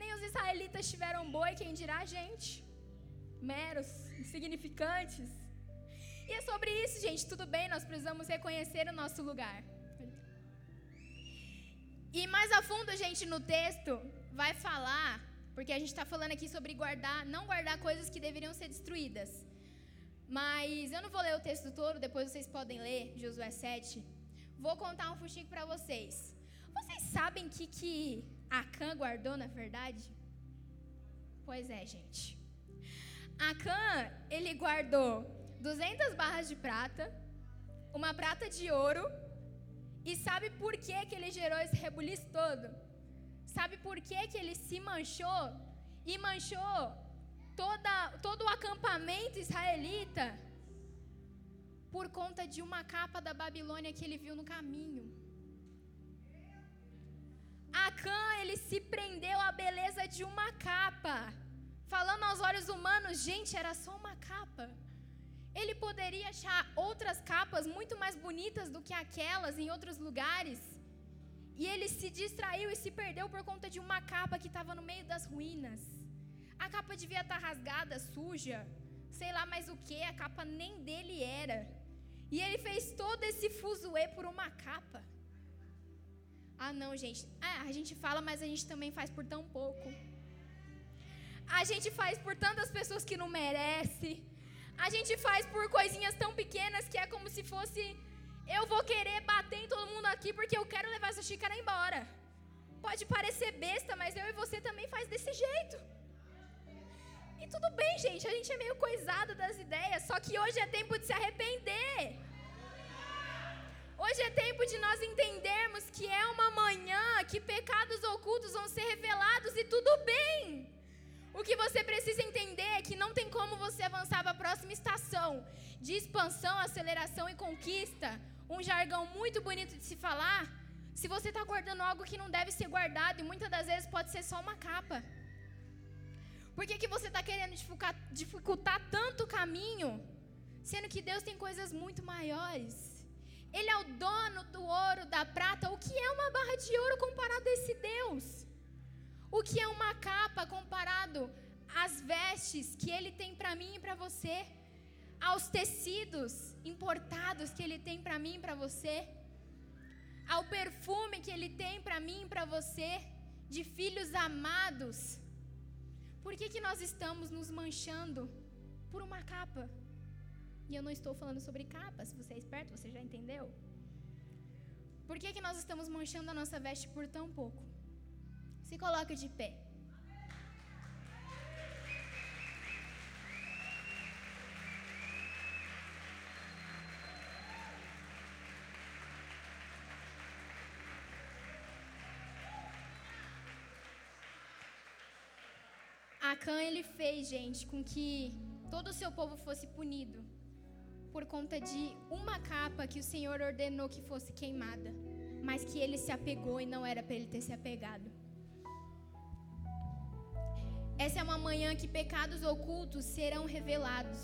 Nem os israelitas tiveram boi, quem dirá a gente? Meros, insignificantes. E é sobre isso, gente. Tudo bem, nós precisamos reconhecer o nosso lugar. E mais a fundo, gente, no texto, vai falar, porque a gente está falando aqui sobre guardar, não guardar coisas que deveriam ser destruídas. Mas eu não vou ler o texto todo, depois vocês podem ler, Josué 7. Vou contar um fuxico para vocês. Vocês sabem o que, que Acã guardou, na verdade? Pois é, gente. Acã, ele guardou 200 barras de prata, uma prata de ouro, e sabe por que, que ele gerou esse rebuliço todo? Sabe por que, que ele se manchou? E manchou toda, todo o acampamento israelita por conta de uma capa da Babilônia que ele viu no caminho. Acã, ele se prendeu à beleza de uma capa. Falando aos olhos humanos, gente, era só uma capa. Ele poderia achar outras capas muito mais bonitas do que aquelas em outros lugares. E ele se distraiu e se perdeu por conta de uma capa que estava no meio das ruínas. A capa devia estar tá rasgada, suja, sei lá mais o que, a capa nem dele era. E ele fez todo esse fuzuê por uma capa. Ah, não, gente. Ah, a gente fala, mas a gente também faz por tão pouco. A gente faz por tantas pessoas que não merece. A gente faz por coisinhas tão pequenas que é como se fosse eu vou querer bater em todo mundo aqui porque eu quero levar essa xícara embora. Pode parecer besta, mas eu e você também faz desse jeito. E tudo bem, gente, a gente é meio coisado das ideias, só que hoje é tempo de se arrepender. Hoje é tempo de nós entendermos que é uma manhã que pecados ocultos vão ser revelados e tudo bem. O que você precisa entender é que não tem como você avançar para a próxima estação de expansão, aceleração e conquista, um jargão muito bonito de se falar, se você está guardando algo que não deve ser guardado e muitas das vezes pode ser só uma capa. Por que, que você está querendo dificultar, tanto o caminho, sendo que Deus tem coisas muito maiores? Ele é o dono do ouro, da prata. O que é uma barra de ouro comparado a esse Deus? O que é uma capa comparado às vestes que Ele tem para mim e para você? Aos tecidos importados que Ele tem para mim e para você? Ao perfume que Ele tem para mim e para você? De filhos amados? Por que, que nós estamos nos manchando por uma capa? E eu não estou falando sobre capa, se você é esperto, você já entendeu? Por que, que nós estamos manchando a nossa veste por tão pouco? Se coloque de pé. Acã ele fez, gente, com que todo o seu povo fosse punido por conta de uma capa que o Senhor ordenou que fosse queimada, mas que ele se apegou e não era para ele ter se apegado. Essa é uma manhã que pecados ocultos serão revelados.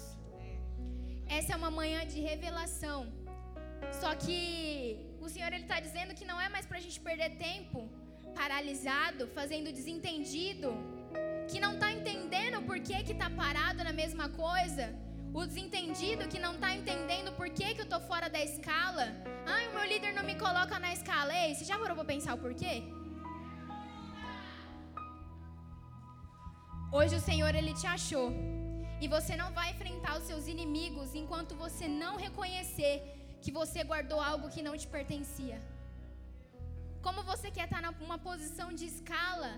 Essa é uma manhã de revelação. Só que o Senhor ele está dizendo que não é mais para a gente perder tempo paralisado, fazendo desentendido, que não está entendendo por que que está parado na mesma coisa o desentendido que não está entendendo por que, que eu estou fora da escala. Ai, o meu líder não me coloca na escala. Ei, você já parou para pensar o porquê? Hoje o Senhor ele te achou. E você não vai enfrentar os seus inimigos enquanto você não reconhecer que você guardou algo que não te pertencia. Como você quer estar numa posição de escala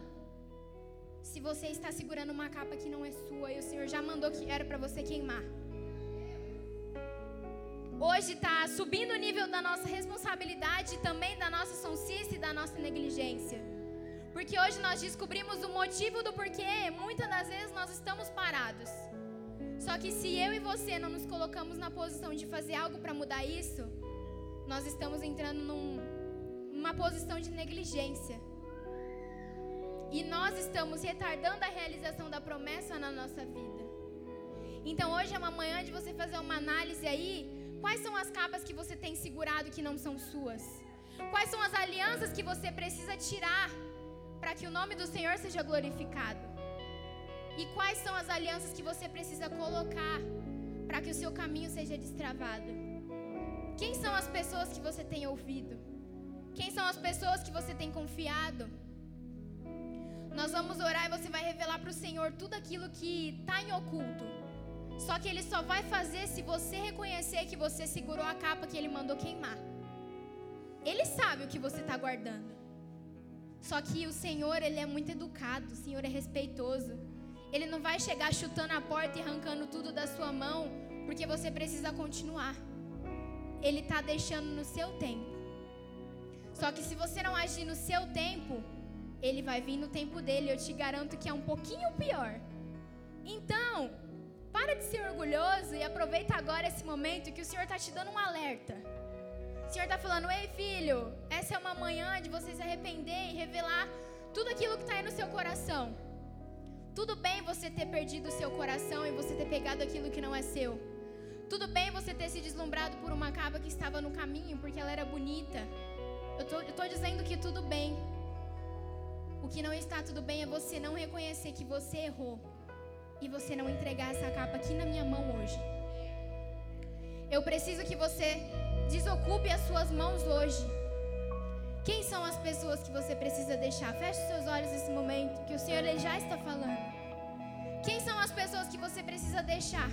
se você está segurando uma capa que não é sua e o Senhor já mandou que era para você queimar? hoje está subindo o nível da nossa responsabilidade também da nossa sonsice e da nossa negligência. Porque hoje nós descobrimos o motivo do porquê muitas das vezes nós estamos parados. Só que se eu e você não nos colocamos na posição de fazer algo para mudar isso, nós estamos entrando num, numa posição de negligência. E nós estamos retardando a realização da promessa na nossa vida. Então hoje é uma manhã de você fazer uma análise aí Quais são as capas que você tem segurado que não são suas? Quais são as alianças que você precisa tirar para que o nome do Senhor seja glorificado? E quais são as alianças que você precisa colocar para que o seu caminho seja destravado? Quem são as pessoas que você tem ouvido? Quem são as pessoas que você tem confiado? Nós vamos orar e você vai revelar para o Senhor tudo aquilo que está em oculto só que ele só vai fazer se você reconhecer que você segurou a capa que ele mandou queimar. Ele sabe o que você está guardando. Só que o Senhor, ele é muito educado, o Senhor é respeitoso. Ele não vai chegar chutando a porta e arrancando tudo da sua mão, porque você precisa continuar. Ele está deixando no seu tempo. Só que se você não agir no seu tempo, ele vai vir no tempo dele. Eu te garanto que é um pouquinho pior. Então, para de ser orgulhoso e aproveita agora esse momento que o Senhor está te dando um alerta. O Senhor está falando: Ei, filho, essa é uma manhã de você se arrepender e revelar tudo aquilo que está aí no seu coração. Tudo bem você ter perdido o seu coração e você ter pegado aquilo que não é seu. Tudo bem você ter se deslumbrado por uma capa que estava no caminho porque ela era bonita. Eu estou dizendo que tudo bem. O que não está tudo bem é você não reconhecer que você errou e você não entregar essa capa aqui na minha mão hoje. Eu preciso que você desocupe as suas mãos hoje. Quem são as pessoas que você precisa deixar? Feche seus olhos nesse momento, que o Senhor ele já está falando. Quem são as pessoas que você precisa deixar?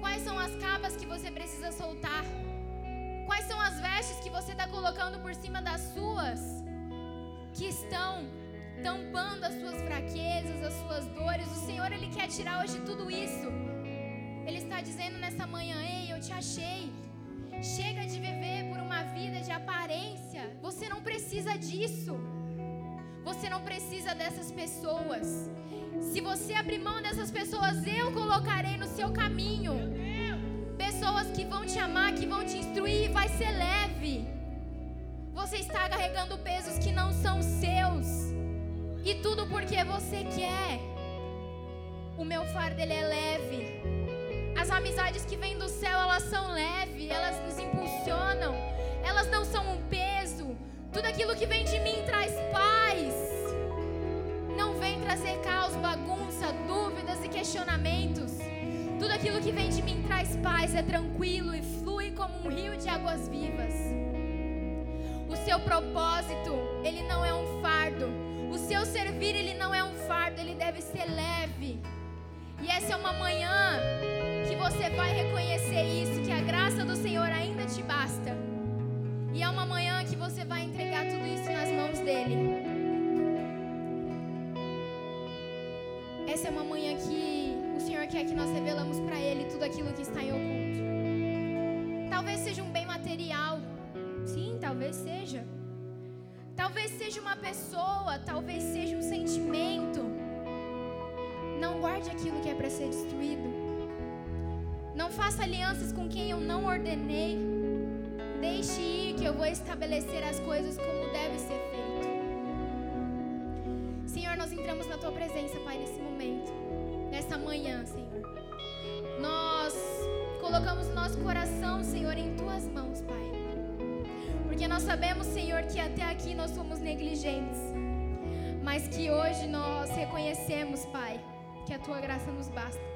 Quais são as capas que você precisa soltar? Quais são as vestes que você está colocando por cima das suas? Que estão tampando as suas fraquezas, as suas dores. O Senhor, Ele quer tirar hoje tudo isso. Ele está dizendo nessa manhã: Ei, eu te achei. Chega de viver por uma vida de aparência. Você não precisa disso. Você não precisa dessas pessoas. Se você abrir mão dessas pessoas, eu colocarei no seu caminho. Pessoas que vão te amar, que vão te instruir, vai ser leve. Você está carregando pesos que não são seus. E tudo porque você quer. O meu fardo ele é leve. As amizades que vêm do céu, elas são leves, elas nos impulsionam. Elas não são um peso. Tudo aquilo que vem de mim traz paz. Não vem trazer caos, bagunça, dúvidas e questionamentos. Tudo aquilo que vem de mim traz paz, é tranquilo e flui como um rio de águas vivas. O seu propósito, ele não é um fardo. O seu servir, ele não é um fardo, ele deve ser leve. E essa é uma manhã que você vai reconhecer isso, que a graça do Senhor ainda te basta. E é uma manhã que você vai entregar tudo isso nas mãos dele. Essa é uma manhã que o Senhor quer que nós revelamos para ele tudo aquilo que está em oculto. Talvez seja um bem material. Sim, talvez seja. Talvez seja uma pessoa, talvez seja um sentimento. Não guarde aquilo que é para ser destruído. Não faça alianças com quem eu não ordenei. Deixe ir que eu vou estabelecer as coisas como deve ser feito. Senhor, nós entramos na tua presença, Pai, nesse momento, nessa manhã, Senhor. Nós colocamos o nosso coração, Senhor, em tuas mãos, Pai. Porque nós sabemos, Senhor, que até aqui nós fomos negligentes. Mas que hoje nós reconhecemos, Pai, que a tua graça nos basta.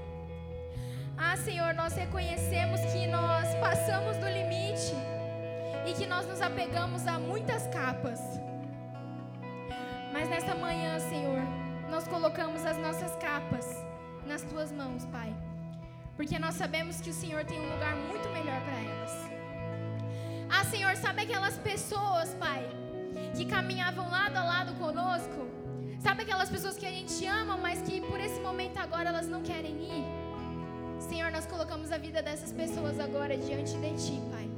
Ah, Senhor, nós reconhecemos que nós passamos do limite e que nós nos apegamos a muitas capas. Mas nesta manhã, Senhor, nós colocamos as nossas capas nas tuas mãos, Pai. Porque nós sabemos que o Senhor tem um lugar muito melhor para elas. Ah, Senhor, sabe aquelas pessoas, Pai, que caminhavam lado a lado conosco? Sabe aquelas pessoas que a gente ama, mas que por esse momento agora elas não querem ir? Senhor, nós colocamos a vida dessas pessoas agora diante de Ti, Pai.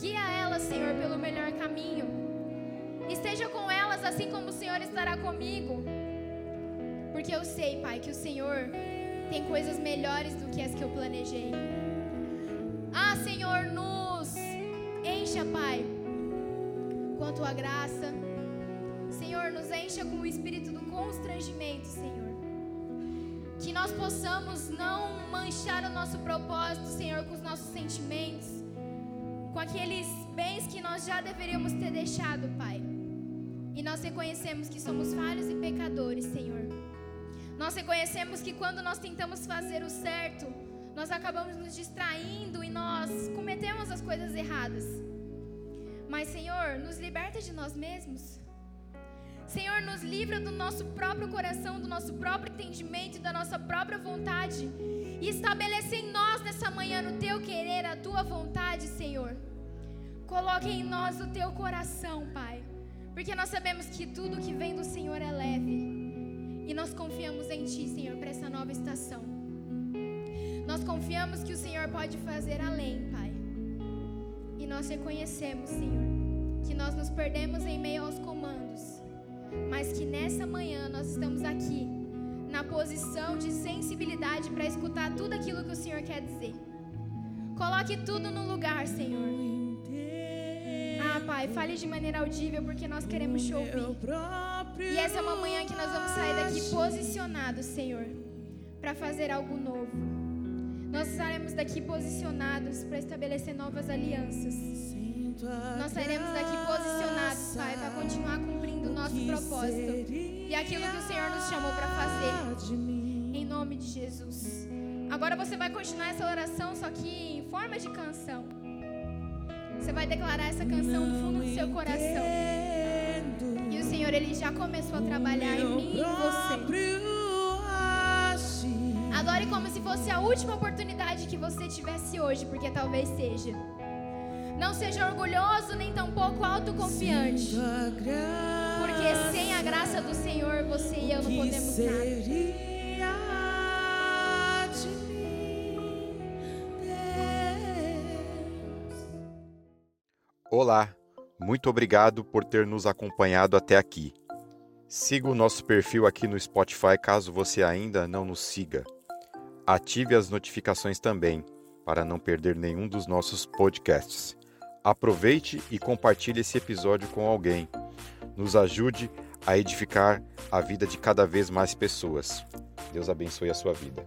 Guia elas, Senhor, pelo melhor caminho. Esteja com elas assim como o Senhor estará comigo. Porque eu sei, Pai, que o Senhor tem coisas melhores do que as que eu planejei. Ah, Senhor, nos encha, Pai, com a tua graça. Senhor, nos encha com o espírito do constrangimento, Senhor. Que nós possamos não manchar o nosso propósito, Senhor, com os nossos sentimentos, com aqueles bens que nós já deveríamos ter deixado, Pai. E nós reconhecemos que somos falhos e pecadores, Senhor. Nós reconhecemos que quando nós tentamos fazer o certo, nós acabamos nos distraindo e nós cometemos as coisas erradas. Mas, Senhor, nos liberta de nós mesmos. Senhor, nos livra do nosso próprio coração, do nosso próprio entendimento da nossa própria vontade. E estabelece em nós nessa manhã o teu querer, a tua vontade, Senhor. Coloque em nós o teu coração, Pai. Porque nós sabemos que tudo que vem do Senhor é leve. E nós confiamos em Ti, Senhor, para essa nova estação. Nós confiamos que o Senhor pode fazer além, Pai. E nós reconhecemos, Senhor, que nós nos perdemos em meio aos comandos mas que nessa manhã nós estamos aqui na posição de sensibilidade para escutar tudo aquilo que o Senhor quer dizer. Coloque tudo no lugar, Senhor. Ah, Pai, fale de maneira audível porque nós queremos te ouvir. E essa é uma manhã que nós vamos sair daqui posicionados, Senhor, para fazer algo novo. Nós sairemos daqui posicionados para estabelecer novas alianças. Nós sairemos daqui posicionados, Pai, para continuar o nosso propósito e aquilo que o Senhor nos chamou para fazer. Em nome de Jesus. Agora você vai continuar essa oração, só que em forma de canção. Você vai declarar essa canção no fundo do seu coração. E o Senhor, Ele já começou a trabalhar em mim e em você. Adore como se fosse a última oportunidade que você tivesse hoje, porque talvez seja. Não seja orgulhoso nem tampouco autoconfiante. Porque sem a graça do Senhor, você e eu não podemos nada. Olá, muito obrigado por ter nos acompanhado até aqui. Siga o nosso perfil aqui no Spotify caso você ainda não nos siga. Ative as notificações também para não perder nenhum dos nossos podcasts. Aproveite e compartilhe esse episódio com alguém. Nos ajude a edificar a vida de cada vez mais pessoas. Deus abençoe a sua vida.